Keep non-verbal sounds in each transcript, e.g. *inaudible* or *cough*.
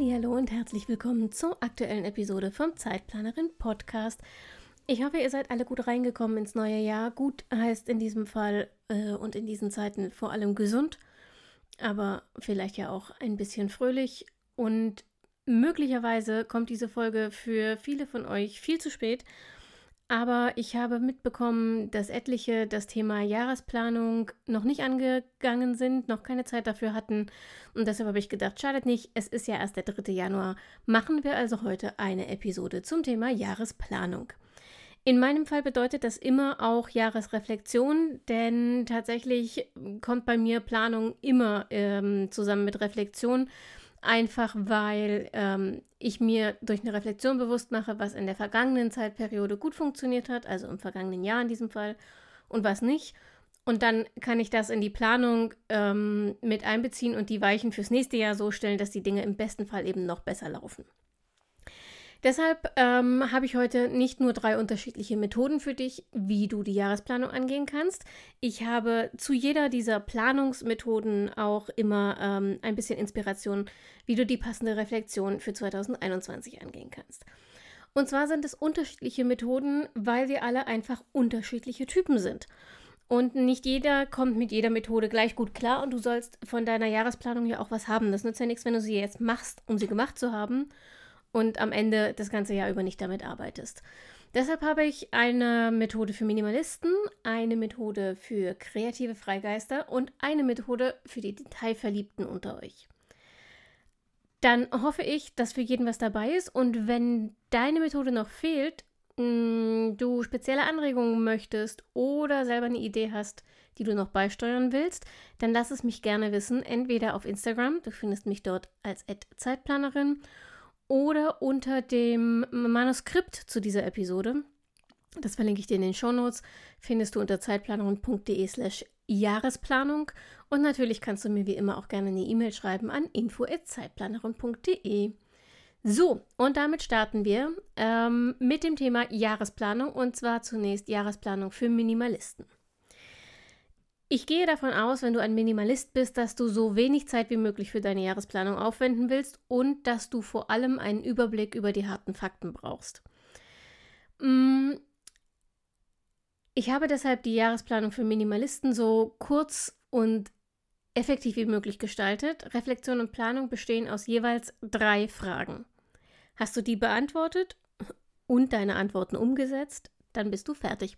Hallo und herzlich willkommen zur aktuellen Episode vom Zeitplanerin Podcast. Ich hoffe, ihr seid alle gut reingekommen ins neue Jahr. Gut heißt in diesem Fall äh, und in diesen Zeiten vor allem gesund, aber vielleicht ja auch ein bisschen fröhlich und möglicherweise kommt diese Folge für viele von euch viel zu spät aber ich habe mitbekommen, dass etliche das Thema Jahresplanung noch nicht angegangen sind, noch keine Zeit dafür hatten. Und deshalb habe ich gedacht, schadet nicht, es ist ja erst der 3. Januar. Machen wir also heute eine Episode zum Thema Jahresplanung. In meinem Fall bedeutet das immer auch Jahresreflexion, denn tatsächlich kommt bei mir Planung immer ähm, zusammen mit Reflexion einfach weil ähm, ich mir durch eine Reflexion bewusst mache, was in der vergangenen Zeitperiode gut funktioniert hat, also im vergangenen Jahr in diesem Fall, und was nicht. Und dann kann ich das in die Planung ähm, mit einbeziehen und die Weichen fürs nächste Jahr so stellen, dass die Dinge im besten Fall eben noch besser laufen. Deshalb ähm, habe ich heute nicht nur drei unterschiedliche Methoden für dich, wie du die Jahresplanung angehen kannst. Ich habe zu jeder dieser Planungsmethoden auch immer ähm, ein bisschen Inspiration, wie du die passende Reflexion für 2021 angehen kannst. Und zwar sind es unterschiedliche Methoden, weil wir alle einfach unterschiedliche Typen sind. Und nicht jeder kommt mit jeder Methode gleich gut klar und du sollst von deiner Jahresplanung ja auch was haben. Das nützt ja nichts, wenn du sie jetzt machst, um sie gemacht zu haben und am Ende das ganze Jahr über nicht damit arbeitest. Deshalb habe ich eine Methode für Minimalisten, eine Methode für kreative Freigeister und eine Methode für die Detailverliebten unter euch. Dann hoffe ich, dass für jeden was dabei ist und wenn deine Methode noch fehlt, mm, du spezielle Anregungen möchtest oder selber eine Idee hast, die du noch beisteuern willst, dann lass es mich gerne wissen, entweder auf Instagram, du findest mich dort als Zeitplanerin oder unter dem Manuskript zu dieser Episode. Das verlinke ich dir in den Shownotes. Findest du unter zeitplanerin.de slash Jahresplanung. Und natürlich kannst du mir wie immer auch gerne eine E-Mail schreiben an info.zeitplanerin.de. So, und damit starten wir ähm, mit dem Thema Jahresplanung und zwar zunächst Jahresplanung für Minimalisten. Ich gehe davon aus, wenn du ein Minimalist bist, dass du so wenig Zeit wie möglich für deine Jahresplanung aufwenden willst und dass du vor allem einen Überblick über die harten Fakten brauchst. Mm, ich habe deshalb die Jahresplanung für Minimalisten so kurz und effektiv wie möglich gestaltet. Reflexion und Planung bestehen aus jeweils drei Fragen. Hast du die beantwortet und deine Antworten umgesetzt, dann bist du fertig.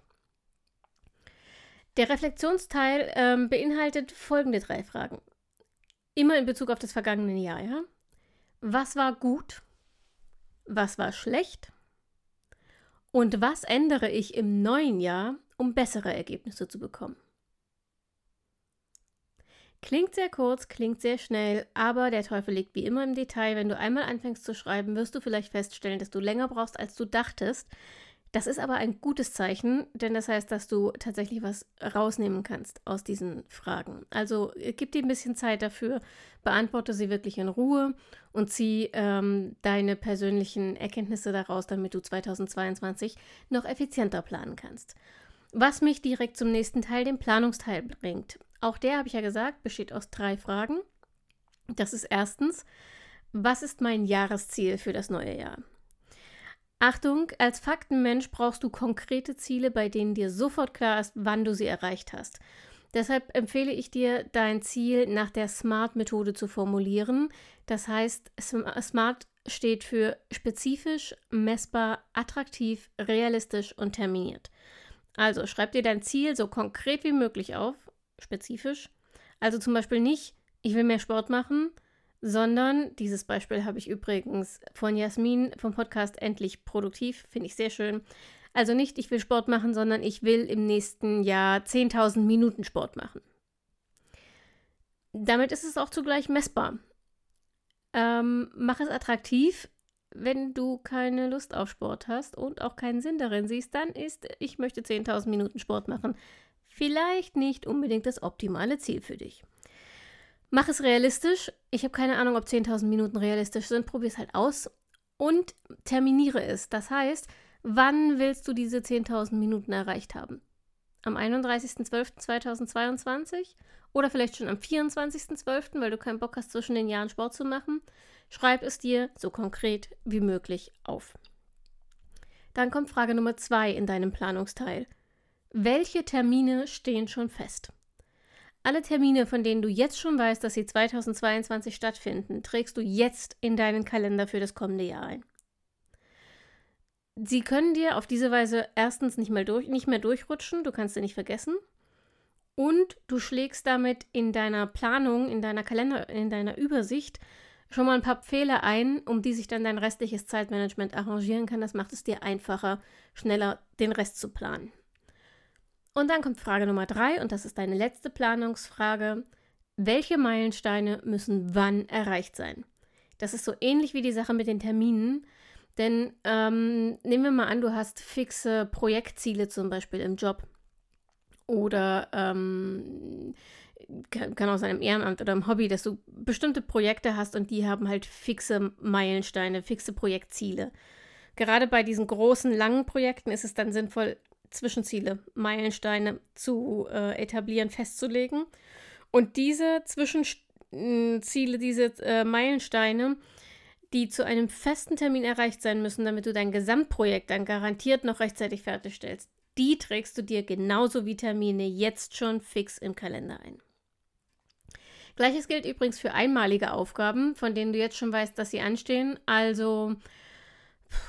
Der Reflexionsteil ähm, beinhaltet folgende drei Fragen. Immer in Bezug auf das vergangene Jahr, ja? Was war gut? Was war schlecht? Und was ändere ich im neuen Jahr, um bessere Ergebnisse zu bekommen? Klingt sehr kurz, klingt sehr schnell, aber der Teufel liegt wie immer im Detail. Wenn du einmal anfängst zu schreiben, wirst du vielleicht feststellen, dass du länger brauchst, als du dachtest, das ist aber ein gutes Zeichen, denn das heißt, dass du tatsächlich was rausnehmen kannst aus diesen Fragen. Also äh, gib dir ein bisschen Zeit dafür, beantworte sie wirklich in Ruhe und zieh ähm, deine persönlichen Erkenntnisse daraus, damit du 2022 noch effizienter planen kannst. Was mich direkt zum nächsten Teil, dem Planungsteil, bringt. Auch der, habe ich ja gesagt, besteht aus drei Fragen. Das ist erstens, was ist mein Jahresziel für das neue Jahr? Achtung, als Faktenmensch brauchst du konkrete Ziele, bei denen dir sofort klar ist, wann du sie erreicht hast. Deshalb empfehle ich dir, dein Ziel nach der SMART-Methode zu formulieren. Das heißt, SMART steht für spezifisch, messbar, attraktiv, realistisch und terminiert. Also schreib dir dein Ziel so konkret wie möglich auf, spezifisch. Also zum Beispiel nicht, ich will mehr Sport machen, sondern dieses Beispiel habe ich übrigens von Jasmin vom Podcast Endlich Produktiv, finde ich sehr schön. Also nicht, ich will Sport machen, sondern ich will im nächsten Jahr 10.000 Minuten Sport machen. Damit ist es auch zugleich messbar. Ähm, mach es attraktiv. wenn du keine Lust auf Sport hast und auch keinen Sinn darin siehst, dann ist, ich möchte 10.000 Minuten Sport machen, vielleicht nicht unbedingt das optimale Ziel für dich. Mach es realistisch. Ich habe keine Ahnung, ob 10.000 Minuten realistisch sind. Probier es halt aus und terminiere es. Das heißt, wann willst du diese 10.000 Minuten erreicht haben? Am 31.12.2022 oder vielleicht schon am 24.12., weil du keinen Bock hast, zwischen den Jahren Sport zu machen? Schreib es dir so konkret wie möglich auf. Dann kommt Frage Nummer zwei in deinem Planungsteil. Welche Termine stehen schon fest? Alle Termine, von denen du jetzt schon weißt, dass sie 2022 stattfinden, trägst du jetzt in deinen Kalender für das kommende Jahr ein. Sie können dir auf diese Weise erstens nicht mehr, durch, nicht mehr durchrutschen, du kannst sie nicht vergessen. Und du schlägst damit in deiner Planung, in deiner Kalender, in deiner Übersicht schon mal ein paar Pfähle ein, um die sich dann dein restliches Zeitmanagement arrangieren kann. Das macht es dir einfacher, schneller den Rest zu planen. Und dann kommt Frage Nummer drei, und das ist deine letzte Planungsfrage. Welche Meilensteine müssen wann erreicht sein? Das ist so ähnlich wie die Sache mit den Terminen. Denn ähm, nehmen wir mal an, du hast fixe Projektziele zum Beispiel im Job. Oder ähm, kann, auch sein im Ehrenamt oder im Hobby, dass du bestimmte Projekte hast und die haben halt fixe Meilensteine, fixe Projektziele. Gerade bei diesen großen, langen Projekten ist es dann sinnvoll, Zwischenziele, Meilensteine zu äh, etablieren, festzulegen. Und diese Zwischenziele, diese äh, Meilensteine, die zu einem festen Termin erreicht sein müssen, damit du dein Gesamtprojekt dann garantiert noch rechtzeitig fertigstellst, die trägst du dir genauso wie Termine jetzt schon fix im Kalender ein. Gleiches gilt übrigens für einmalige Aufgaben, von denen du jetzt schon weißt, dass sie anstehen. Also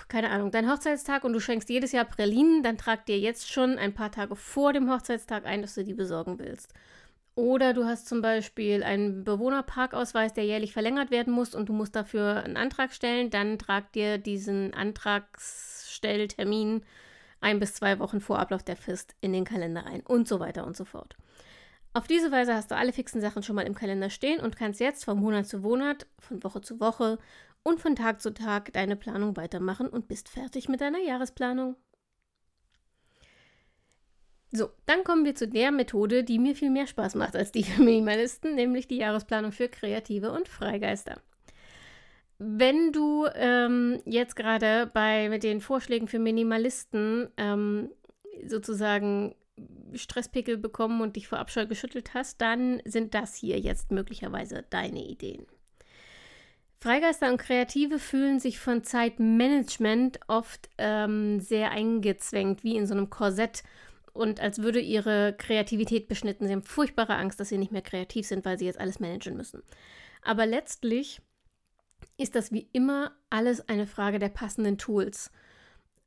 keine Ahnung, dein Hochzeitstag und du schenkst jedes Jahr Pralinen, dann trag dir jetzt schon ein paar Tage vor dem Hochzeitstag ein, dass du die besorgen willst. Oder du hast zum Beispiel einen Bewohnerparkausweis, der jährlich verlängert werden muss und du musst dafür einen Antrag stellen, dann trag dir diesen Antragsstelltermin ein bis zwei Wochen vor Ablauf der Frist in den Kalender ein und so weiter und so fort. Auf diese Weise hast du alle fixen Sachen schon mal im Kalender stehen und kannst jetzt von Monat zu Monat, von Woche zu Woche und von Tag zu Tag deine Planung weitermachen und bist fertig mit deiner Jahresplanung. So, dann kommen wir zu der Methode, die mir viel mehr Spaß macht als die für *laughs* Minimalisten, nämlich die Jahresplanung für Kreative und Freigeister. Wenn du ähm, jetzt gerade bei mit den Vorschlägen für Minimalisten ähm, sozusagen Stresspickel bekommen und dich vor Abscheu geschüttelt hast, dann sind das hier jetzt möglicherweise deine Ideen. Freigeister und Kreative fühlen sich von Zeitmanagement oft ähm, sehr eingezwängt, wie in so einem Korsett und als würde ihre Kreativität beschnitten. Sie haben furchtbare Angst, dass sie nicht mehr kreativ sind, weil sie jetzt alles managen müssen. Aber letztlich ist das wie immer alles eine Frage der passenden Tools.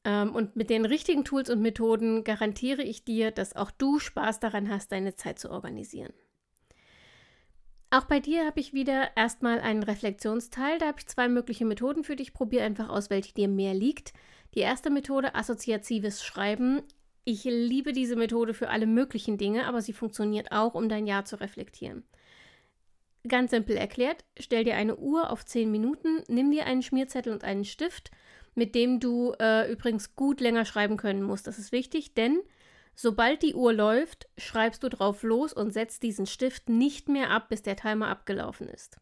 Ähm, und mit den richtigen Tools und Methoden garantiere ich dir, dass auch du Spaß daran hast, deine Zeit zu organisieren. Auch bei dir habe ich wieder erstmal einen Reflexionsteil. Da habe ich zwei mögliche Methoden für dich. Probier einfach aus, welche dir mehr liegt. Die erste Methode, assoziatives Schreiben. Ich liebe diese Methode für alle möglichen Dinge, aber sie funktioniert auch, um dein Jahr zu reflektieren. Ganz simpel erklärt, stell dir eine Uhr auf 10 Minuten, nimm dir einen Schmierzettel und einen Stift, mit dem du äh, übrigens gut länger schreiben können musst. Das ist wichtig, denn Sobald die Uhr läuft, schreibst du drauf los und setzt diesen Stift nicht mehr ab, bis der Timer abgelaufen ist.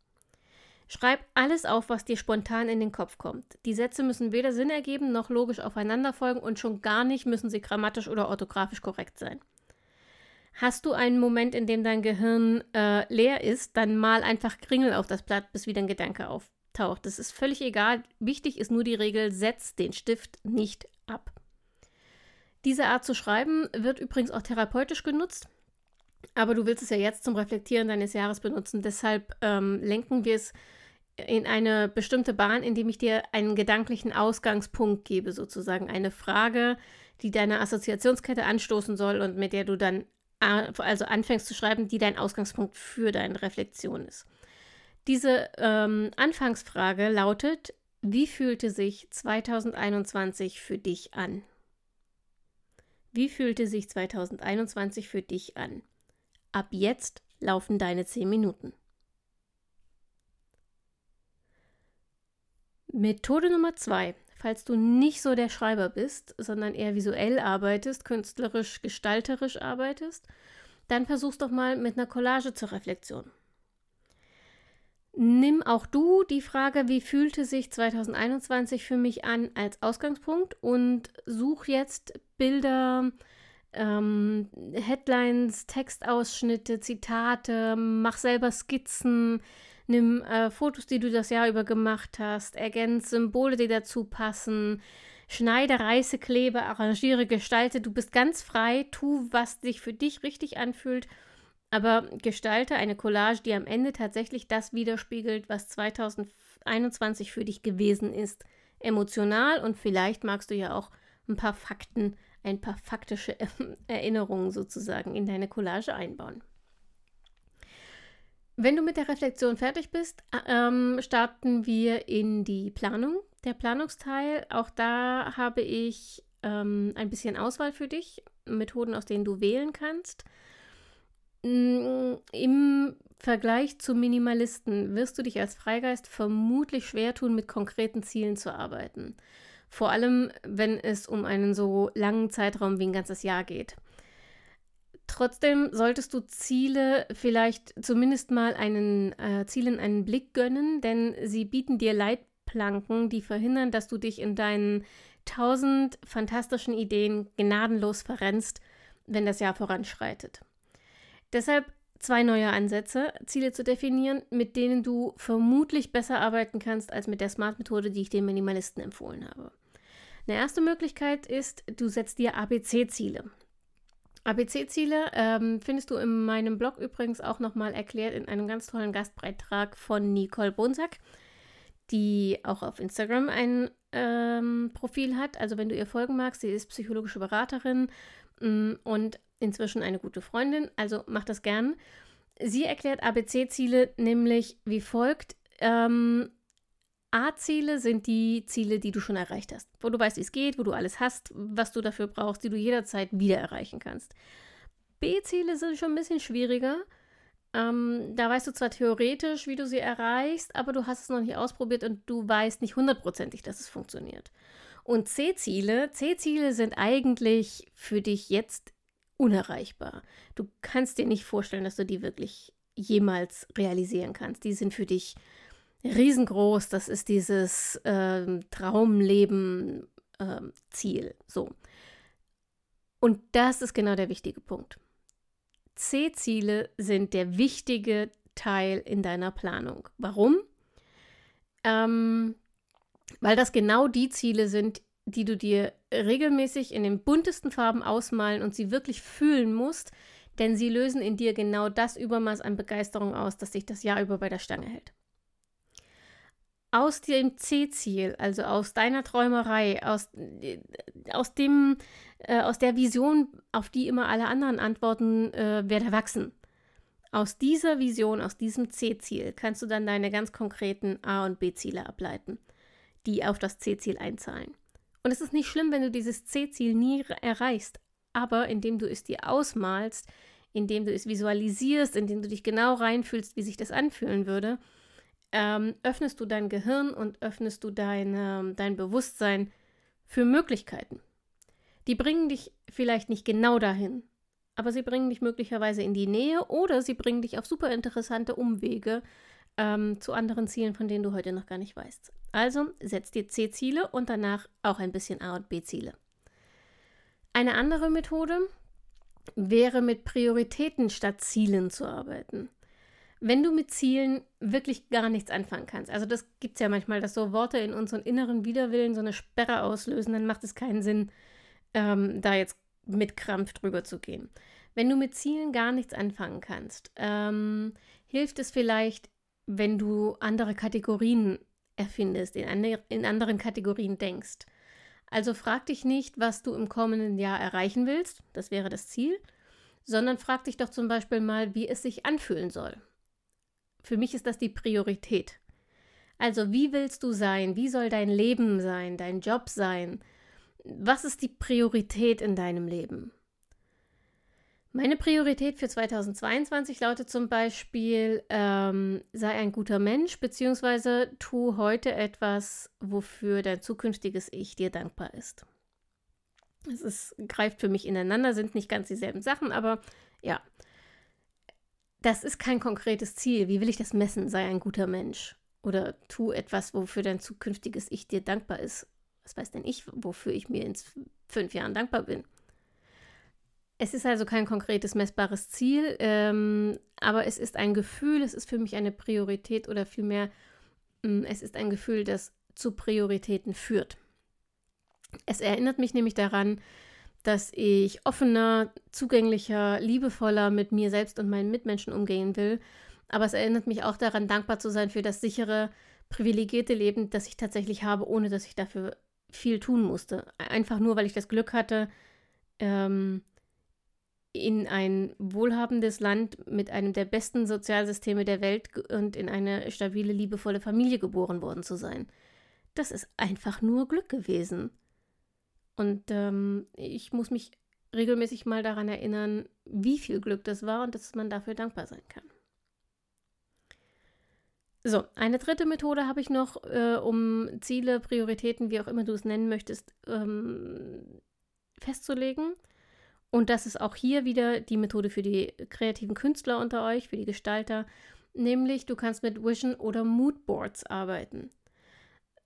Schreib alles auf, was dir spontan in den Kopf kommt. Die Sätze müssen weder Sinn ergeben noch logisch aufeinander folgen und schon gar nicht müssen sie grammatisch oder orthografisch korrekt sein. Hast du einen Moment, in dem dein Gehirn äh, leer ist, dann mal einfach Kringel auf das Blatt, bis wieder ein Gedanke auftaucht. Das ist völlig egal. Wichtig ist nur die Regel, setz den Stift nicht ab. Diese Art zu schreiben wird übrigens auch therapeutisch genutzt. Aber du willst es ja jetzt zum Reflektieren deines Jahres benutzen. Deshalb ähm, lenken wir es in eine bestimmte Bahn, indem ich dir einen gedanklichen Ausgangspunkt gebe, sozusagen eine Frage, die deine Assoziationskette anstoßen soll und mit der du dann also anfängst zu schreiben, die dein Ausgangspunkt für deine Reflexion ist. Diese ähm, Anfangsfrage lautet, wie fühlte sich 2021 für dich an? Wie fühlte sich 2021 für dich an? Ab jetzt laufen deine 10 Minuten. Methode Nummer zwei. Falls du nicht so der Schreiber bist, sondern eher visuell arbeitest, künstlerisch, gestalterisch arbeitest, dann versuch's doch mal mit einer Collage zur Reflexion. Nimm auch du die Frage, wie fühlte sich 2021 für mich an, als Ausgangspunkt und such jetzt Bilder, ähm, Headlines, Textausschnitte, Zitate, mach selber Skizzen, nimm äh, Fotos, die du das Jahr über gemacht hast, ergänze Symbole, die dazu passen, schneide, reiße, klebe, arrangiere, gestalte. Du bist ganz frei, tu, was sich für dich richtig anfühlt, aber gestalte eine Collage, die am Ende tatsächlich das widerspiegelt, was 2021 für dich gewesen ist. Emotional und vielleicht magst du ja auch ein paar Fakten ein paar faktische *laughs* Erinnerungen sozusagen in deine Collage einbauen. Wenn du mit der Reflexion fertig bist, ähm, starten wir in die Planung. Der Planungsteil, auch da habe ich ähm, ein bisschen Auswahl für dich, Methoden, aus denen du wählen kannst. Im Vergleich zu Minimalisten wirst du dich als Freigeist vermutlich schwer tun, mit konkreten Zielen zu arbeiten. Vor allem, wenn es um einen so langen Zeitraum wie ein ganzes Jahr geht. Trotzdem solltest du Ziele vielleicht zumindest mal einen äh, Zielen einen Blick gönnen, denn sie bieten dir Leitplanken, die verhindern, dass du dich in deinen tausend fantastischen Ideen gnadenlos verrennst, wenn das Jahr voranschreitet. Deshalb zwei neue Ansätze, Ziele zu definieren, mit denen du vermutlich besser arbeiten kannst als mit der Smart-Methode, die ich den Minimalisten empfohlen habe. Eine erste Möglichkeit ist, du setzt dir ABC-Ziele. ABC-Ziele ähm, findest du in meinem Blog übrigens auch nochmal erklärt in einem ganz tollen Gastbeitrag von Nicole Bonsack, die auch auf Instagram ein ähm, Profil hat. Also wenn du ihr folgen magst, sie ist psychologische Beraterin mm, und inzwischen eine gute Freundin, also mach das gern. Sie erklärt ABC-Ziele nämlich wie folgt. Ähm, A-Ziele sind die Ziele, die du schon erreicht hast, wo du weißt, wie es geht, wo du alles hast, was du dafür brauchst, die du jederzeit wieder erreichen kannst. B-Ziele sind schon ein bisschen schwieriger. Ähm, da weißt du zwar theoretisch, wie du sie erreichst, aber du hast es noch nicht ausprobiert und du weißt nicht hundertprozentig, dass es funktioniert. Und C-Ziele, C-Ziele sind eigentlich für dich jetzt unerreichbar. Du kannst dir nicht vorstellen, dass du die wirklich jemals realisieren kannst. Die sind für dich riesengroß. Das ist dieses äh, Traumleben-Ziel. Ähm, äh, so. Und das ist genau der wichtige Punkt. C-Ziele sind der wichtige Teil in deiner Planung. Warum? Ähm, weil das genau die Ziele sind, die du dir regelmäßig in den buntesten Farben ausmalen und sie wirklich fühlen musst, denn sie lösen in dir genau das Übermaß an Begeisterung aus, das dich das Jahr über bei der Stange hält aus dem C-Ziel, also aus deiner Träumerei, aus, äh, aus dem, äh, aus der Vision, auf die immer alle anderen antworten, äh, wird erwachsen. Aus dieser Vision, aus diesem C-Ziel kannst du dann deine ganz konkreten A- und B-Ziele ableiten, die auf das C-Ziel einzahlen. Und es ist nicht schlimm, wenn du dieses C-Ziel nie erreichst, aber indem du es dir ausmalst, indem du es visualisierst, indem du dich genau reinfühlst, wie sich das anfühlen würde, ähm, öffnest du dein Gehirn und öffnest du dein, dein Bewusstsein für Möglichkeiten. Die bringen dich vielleicht nicht genau dahin, aber sie bringen dich möglicherweise in die Nähe oder sie bringen dich auf super interessante Umwege ähm, zu anderen Zielen, von denen du heute noch gar nicht weißt. Also setz dir C-Ziele und danach auch ein bisschen A- und B-Ziele. Eine andere Methode wäre mit Prioritäten statt Zielen zu arbeiten wenn du mit Zielen wirklich gar nichts anfangen kannst, also das gibt es ja manchmal, dass so Worte in unseren inneren Widerwillen so eine Sperre auslösen, dann macht es keinen Sinn, ähm, da jetzt mit Krampf drüber zu gehen. Wenn du mit Zielen gar nichts anfangen kannst, ähm, hilft es vielleicht, wenn du andere Kategorien erfindest, in, an, in anderen Kategorien denkst. Also frag dich nicht, was du im kommenden Jahr erreichen willst, das wäre das Ziel, sondern frag dich doch zum Beispiel mal, wie es sich anfühlen soll. Für mich ist das die Priorität. Also wie willst du sein? Wie soll dein Leben sein, dein Job sein? Was ist die Priorität in deinem Leben? Meine Priorität für 2022 lautet zum Beispiel, ähm, sei ein guter Mensch, beziehungsweise tu heute etwas, wofür dein zukünftiges Ich dir dankbar ist. Es ist, greift für mich ineinander, sind nicht ganz dieselben Sachen, aber ja, das ist kein konkretes Ziel. Wie will ich das messen? Sei ein guter Mensch. Oder tu etwas, wofür dein zukünftiges Ich dir dankbar ist. Was weiß denn ich, wofür ich mir in fünf Jahren dankbar bin? Es ist also kein konkretes, messbares Ziel, ähm, aber es ist ein Gefühl, es ist für mich eine Priorität oder vielmehr, mh, mm, es ist ein Gefühl, das zu Prioritäten führt. Es erinnert mich nämlich daran, dass ich offener, zugänglicher, liebevoller mit mir selbst und meinen Mitmenschen umgehen will. Aber es erinnert mich auch daran, dankbar zu sein für das sichere, privilegierte Leben, das ich tatsächlich habe, ohne dass ich dafür viel tun musste. Einfach nur, weil ich das Glück hatte, ähm, in ein wohlhabendes Land mit einem der besten Sozialsysteme der Welt und in eine stabile, liebevolle Familie geboren worden zu sein. Das ist einfach nur Glück gewesen. Und ähm, ich muss mich regelmäßig mal daran erinnern, wie viel Glück das war und dass man dafür dankbar sein kann. So, eine dritte Methode habe ich noch, äh, um Ziele, Prioritäten, wie auch immer du es nennen möchtest, ähm, festzulegen. Und das ist auch hier wieder die Methode für die kreativen Künstler unter euch, für die Gestalter. Nämlich, du kannst mit Vision oder Moodboards arbeiten.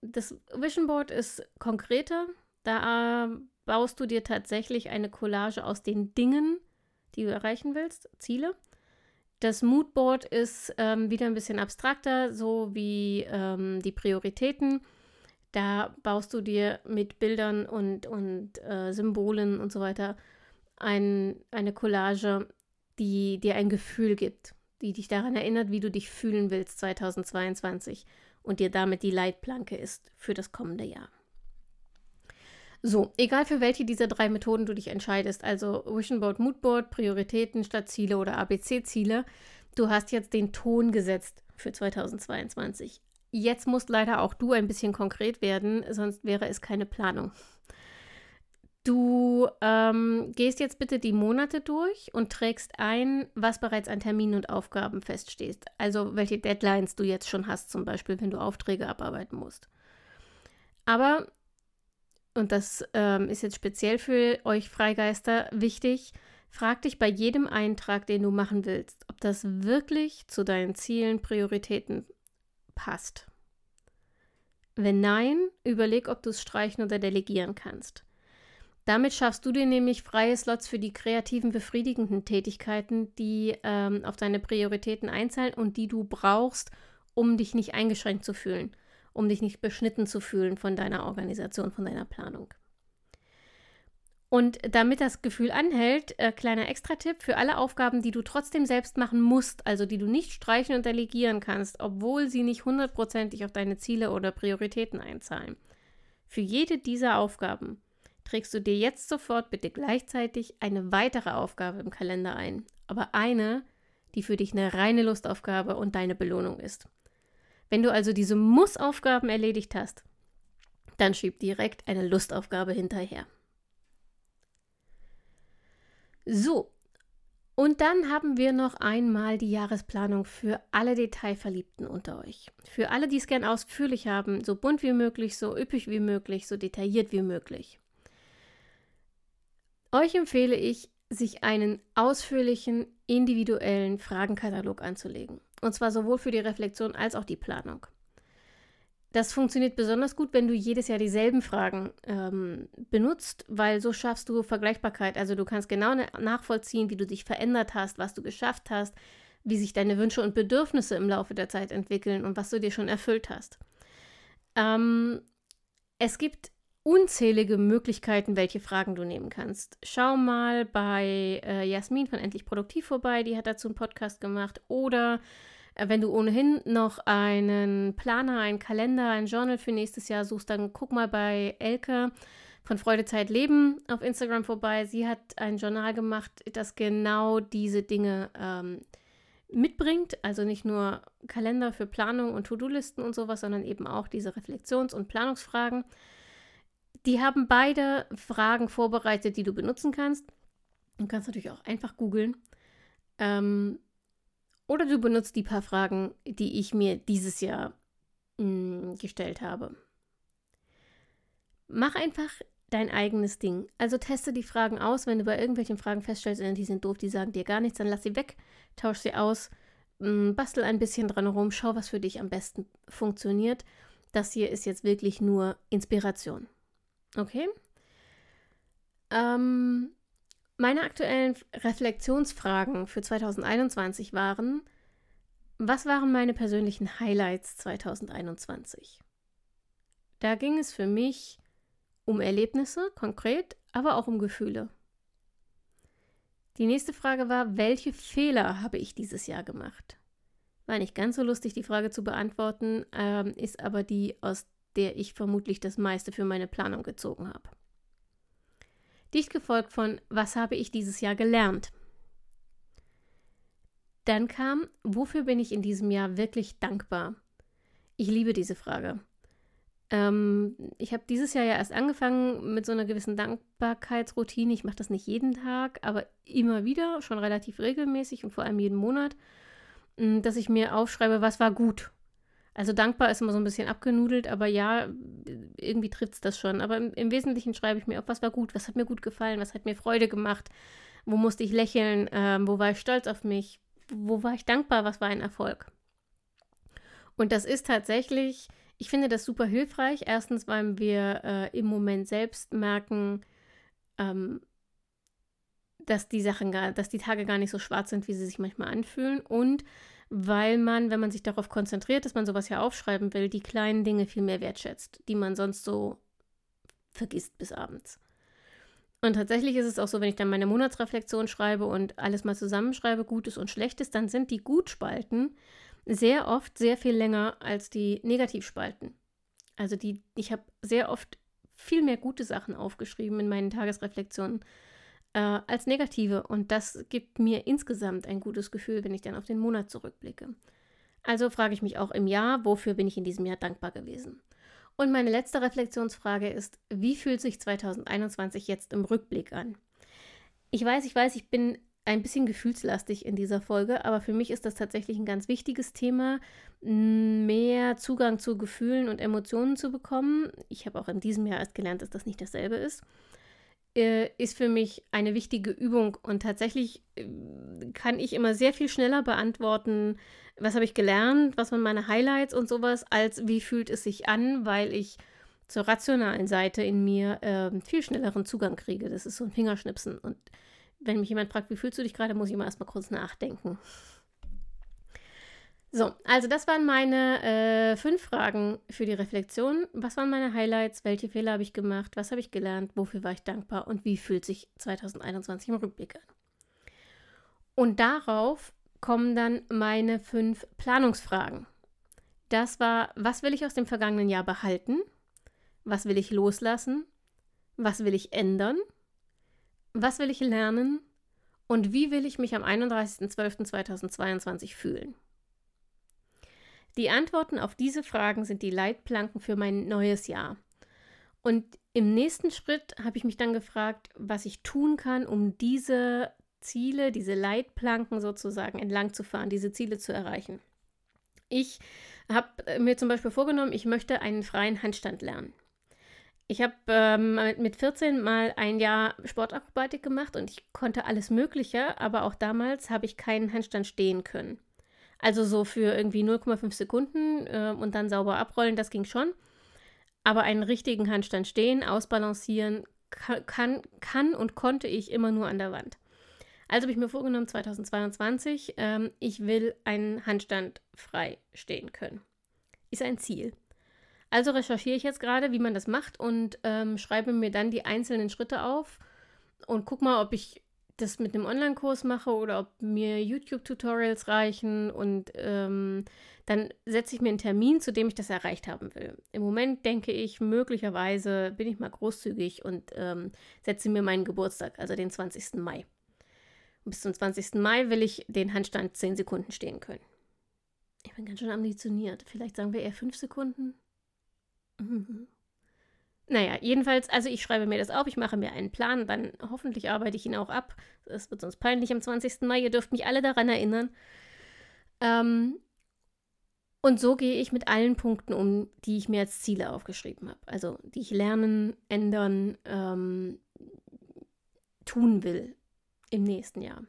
Das Vision Board ist konkreter. Da äh, baust du dir tatsächlich eine Collage aus den Dingen, die du erreichen willst, Ziele. Das Moodboard ist ähm, wieder ein bisschen abstrakter, so wie ähm, die Prioritäten. Da baust du dir mit Bildern und, und äh, Symbolen und so weiter ein, eine Collage, die dir ein Gefühl gibt, die dich daran erinnert, wie du dich fühlen willst 2022 und dir damit die Leitplanke ist für das kommende Jahr. So, egal für welche dieser drei Methoden du dich entscheidest, also Vision Board, Moodboard, Prioritäten statt Ziele oder ABC-Ziele, du hast jetzt den Ton gesetzt für 2022. Jetzt musst leider auch du ein bisschen konkret werden, sonst wäre es keine Planung. Du ähm, gehst jetzt bitte die Monate durch und trägst ein, was bereits an Terminen und Aufgaben feststeht. Also welche Deadlines du jetzt schon hast, zum Beispiel, wenn du Aufträge abarbeiten musst. Aber, und das ähm, ist jetzt speziell für euch Freigeister wichtig, frag dich bei jedem Eintrag, den du machen willst, ob das wirklich zu deinen Zielen, Prioritäten passt. Wenn nein, überleg, ob du es streichen oder delegieren kannst. Damit schaffst du dir nämlich freie Slots für die kreativen, befriedigenden Tätigkeiten, die ähm, auf deine Prioritäten einzahlen und die du brauchst, um dich nicht eingeschränkt zu fühlen, um dich nicht beschnitten zu fühlen von deiner Organisation, von deiner Planung. Und damit das Gefühl anhält, äh, kleiner Extra-Tipp für alle Aufgaben, die du trotzdem selbst machen musst, also die du nicht streichen und delegieren kannst, obwohl sie nicht hundertprozentig auf deine Ziele oder Prioritäten einzahlen. Für jede dieser Aufgaben trägst du dir jetzt sofort bitte gleichzeitig eine weitere Aufgabe im Kalender ein, aber eine, die für dich eine reine Lustaufgabe und deine Belohnung ist. Wenn du also diese Muss-Aufgaben erledigt hast, dann schieb direkt eine Lustaufgabe hinterher. So, und dann haben wir noch einmal die Jahresplanung für alle Detailverliebten unter euch. Für alle, die es gern ausführlich haben, so bunt wie möglich, so üppig wie möglich, so detailliert wie möglich. Euch empfehle ich, sich einen ausführlichen, individuellen Fragenkatalog anzulegen. Und zwar sowohl für die Reflexion als auch die Planung. Das funktioniert besonders gut, wenn du jedes Jahr dieselben Fragen ähm, benutzt, weil so schaffst du Vergleichbarkeit. Also du kannst genau nachvollziehen, wie du dich verändert hast, was du geschafft hast, wie sich deine Wünsche und Bedürfnisse im Laufe der Zeit entwickeln und was du dir schon erfüllt hast. Ähm, es gibt unzählige Möglichkeiten, welche Fragen du nehmen kannst. Schau mal bei äh, Jasmin von Endlich Produktiv vorbei, die hat dazu einen Podcast gemacht. Oder äh, wenn du ohnehin noch einen Planer, einen Kalender, ein Journal für nächstes Jahr suchst, dann guck mal bei Elke von Freude Zeit Leben auf Instagram vorbei. Sie hat ein Journal gemacht, das genau diese Dinge ähm, mitbringt. Also nicht nur Kalender für Planung und To-Do-Listen und sowas, sondern eben auch diese Reflexions- und Planungsfragen. Die haben beide Fragen vorbereitet, die du benutzen kannst. Du kannst natürlich auch einfach googeln. Ähm, oder du benutzt die paar Fragen, die ich mir dieses Jahr mh, hm, gestellt habe. Mach einfach dein eigenes Ding. Also teste die Fragen aus. Wenn du bei irgendwelchen Fragen feststellst, die sind doof, die sagen dir gar nichts, dann lass sie weg, tausch sie aus, mh, hm, bastel ein bisschen dran rum, schau, was für dich am besten funktioniert. Das hier ist jetzt wirklich nur Inspiration. Okay? Ähm, meine aktuellen Reflexionsfragen für 2021 waren, was waren meine persönlichen Highlights 2021? Da ging es für mich um Erlebnisse konkret, aber auch um Gefühle. Die nächste Frage war, welche Fehler habe ich dieses Jahr gemacht? War nicht ganz so lustig, die Frage zu beantworten, ähm, ist aber die, aus der ich vermutlich das meiste für meine Planung gezogen habe. Dicht gefolgt von Was habe ich dieses Jahr gelernt? Dann kam, wofür bin ich in diesem Jahr wirklich dankbar? Ich liebe diese Frage. Ähm, ich habe dieses Jahr ja erst angefangen mit so einer gewissen Dankbarkeitsroutine. Ich mache das nicht jeden Tag, aber immer wieder, schon relativ regelmäßig und vor allem jeden Monat, mm, dass ich mir aufschreibe, was war gut also dankbar ist immer so ein bisschen abgenudelt, aber ja, irgendwie trifft es das schon. Aber im, im, Wesentlichen schreibe ich mir auf, was war gut, was hat mir gut gefallen, was hat mir Freude gemacht, wo musste ich lächeln, ähm, wo war ich stolz auf mich, wo war ich dankbar, was war ein Erfolg. Und das ist tatsächlich, ich finde das super hilfreich. Erstens, weil wir äh, im Moment selbst merken, ähm, dass die Sachen gar, dass die Tage gar nicht so schwarz sind, wie sie sich manchmal anfühlen. Und weil man, wenn man sich darauf konzentriert, dass man sowas ja aufschreiben will, die kleinen Dinge viel mehr wertschätzt, die man sonst so vergisst bis abends. Und tatsächlich ist es auch so, wenn ich dann meine Monatsreflexion schreibe und alles mal zusammenschreibe, Gutes und Schlechtes, dann sind die Gutspalten sehr oft sehr viel länger als die Negativspalten. Also die, ich habe sehr oft viel mehr gute Sachen aufgeschrieben in meinen Tagesreflexionen äh, als negative. Und das gibt mir insgesamt ein gutes Gefühl, wenn ich dann auf den Monat zurückblicke. Also frage ich mich auch im Jahr, wofür bin ich in diesem Jahr dankbar gewesen? Und meine letzte Reflexionsfrage ist, wie fühlt sich 2021 jetzt im Rückblick an? Ich weiß, ich weiß, ich bin ein bisschen gefühlslastig in dieser Folge, aber für mich ist das tatsächlich ein ganz wichtiges Thema, mehr Zugang zu Gefühlen und Emotionen zu bekommen. Ich habe auch in diesem Jahr erst gelernt, dass das nicht dasselbe ist äh, ist für mich eine wichtige Übung und tatsächlich äh, kann ich immer sehr viel schneller beantworten, was habe ich gelernt, was waren meine Highlights und sowas, als wie fühlt es sich an, weil ich zur rationalen Seite in mir äh, viel schnelleren Zugang kriege. Das ist so ein Fingerschnipsen. Und wenn mich jemand fragt, wie fühlst du dich gerade, muss ich immer erstmal kurz nachdenken. So, also das waren meine äh, fünf Fragen für die Reflexion. Was waren meine Highlights? Welche Fehler habe ich gemacht? Was habe ich gelernt? Wofür war ich dankbar? Und wie fühlt sich 2021 im Rückblick an? Und darauf kommen dann meine fünf Planungsfragen. Das war, was will ich aus dem vergangenen Jahr behalten? Was will ich loslassen? Was will ich ändern? Was will ich lernen? Und wie will ich mich am 31.12.2022 fühlen? Die Antworten auf diese Fragen sind die Leitplanken für mein neues Jahr. Und im nächsten Schritt habe ich mich dann gefragt, was ich tun kann, um diese Ziele, diese Leitplanken sozusagen entlang zu fahren, diese Ziele zu erreichen. Ich habe mir zum Beispiel vorgenommen, ich möchte einen freien Handstand lernen. Ich habe ähm, mit 14 mal ein Jahr Sportakrobatik gemacht und ich konnte alles Mögliche, aber auch damals habe ich keinen Handstand stehen können. Also so für irgendwie 0,5 Sekunden äh, und dann sauber abrollen, das ging schon. Aber einen richtigen Handstand stehen, ausbalancieren, kann, kann und konnte ich immer nur an der Wand. Also habe ich mir vorgenommen, 2022, ähm, ich will einen Handstand frei stehen können. Ist ein Ziel. Also recherchiere ich jetzt gerade, wie man das macht und ähm, schreibe mir dann die einzelnen Schritte auf und guck mal, ob ich das mit einem Online-Kurs mache oder ob mir YouTube-Tutorials reichen und ähm, dann setze ich mir einen Termin, zu dem ich das erreicht haben will. Im Moment denke ich, möglicherweise bin ich mal großzügig und ähm, setze mir meinen Geburtstag, also den 20. Mai. Und bis zum 20. Mai will ich den Handstand 10 Sekunden stehen können. Ich bin ganz schön ambitioniert. Vielleicht sagen wir eher 5 Sekunden. *laughs* naja, jedenfalls, also ich schreibe mir das auf, ich mache mir einen Plan, dann hoffentlich arbeite ich ihn auch ab. Es wird sonst peinlich am 20. Mai, ihr dürft mich alle daran erinnern. Ähm, und so gehe ich mit allen Punkten um, die ich mir als Ziele aufgeschrieben habe. Also die ich lernen, ändern, ähm, tun will im nächsten Jahr.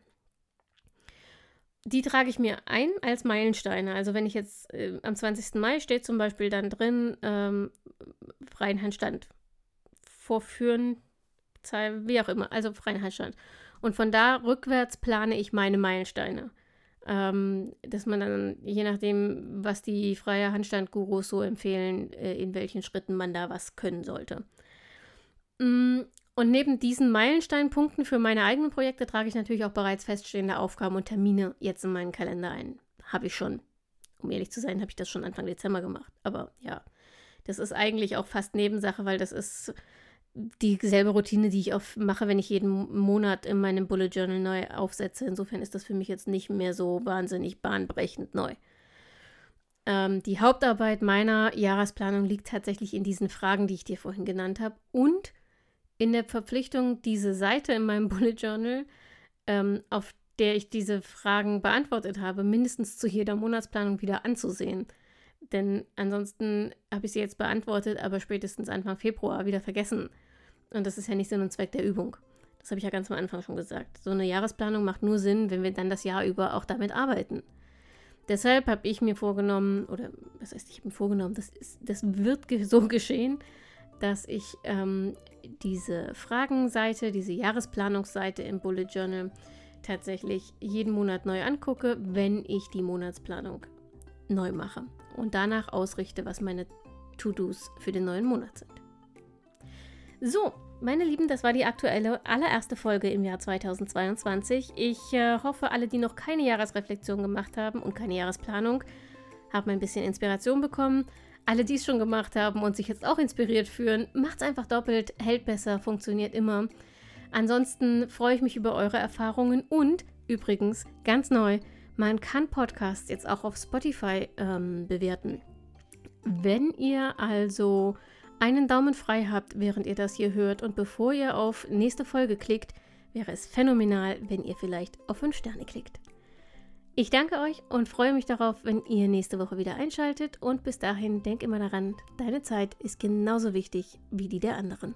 Die trage ich mir ein als Meilensteine. Also wenn ich jetzt äh, am 20. Mai steht zum Beispiel dann drin, ähm, freien Handstand vorführen, wie auch immer, also freien Handstand. Und von da rückwärts plane ich meine Meilensteine. Ähm, dass man dann, je nachdem, was die freie Handstand-Gurus so empfehlen, äh, in welchen Schritten man da was können sollte. Mm, und neben diesen Meilensteinpunkten für meine eigenen Projekte trage ich natürlich auch bereits feststehende Aufgaben und Termine jetzt in meinen Kalender ein. Habe ich schon. Um ehrlich zu sein, habe ich das schon Anfang Dezember gemacht. Aber ja, das ist eigentlich auch fast Nebensache, weil das ist dieselbe Routine, die ich auch mache, wenn ich jeden Monat in meinem Bullet Journal neu aufsetze. Insofern ist das für mich jetzt nicht mehr so wahnsinnig bahnbrechend neu. Ähm, die Hauptarbeit meiner Jahresplanung liegt tatsächlich in diesen Fragen, die ich dir vorhin genannt habe und in der Verpflichtung, diese Seite in meinem *laughs* Bullet Journal, ähm, auf der ich diese Fragen beantwortet habe, mindestens zu jeder Monatsplanung wieder anzusehen. Denn ansonsten habe ich sie jetzt beantwortet, aber spätestens Anfang Februar wieder vergessen. Und das ist ja nicht Sinn und Zweck der Übung. Das habe ich ja ganz am Anfang schon gesagt. So eine Jahresplanung macht nur Sinn, wenn wir dann das Jahr über auch damit arbeiten. Deshalb habe ich mir vorgenommen, oder was heißt, ich habe mir vorgenommen, das, ist, das wird so geschehen, dass ich ähm, diese Fragenseite, diese Jahresplanungsseite im Bullet Journal tatsächlich jeden Monat neu angucke, wenn ich die Monatsplanung neu mache und danach ausrichte, was meine To-Dos für den neuen Monat sind. So, meine Lieben, das war die aktuelle allererste Folge im Jahr 2022. Ich äh, hoffe, alle, die noch keine Jahresreflexion gemacht haben und keine Jahresplanung, haben ein bisschen Inspiration bekommen. Alle, die es schon gemacht haben und sich jetzt auch inspiriert fühlen, macht es einfach doppelt, hält besser, funktioniert immer. Ansonsten freue ich mich über eure Erfahrungen und übrigens ganz neu, man kann Podcasts jetzt auch auf Spotify ähm, bewerten. Wenn ihr also einen Daumen frei habt, während ihr das hier hört. Und bevor ihr auf nächste Folge klickt, wäre es phänomenal, wenn ihr vielleicht auf 5 Sterne klickt. Ich danke euch und freue mich darauf, wenn ihr nächste Woche wieder einschaltet. Und bis dahin, denk immer daran, deine Zeit ist genauso wichtig wie die der anderen.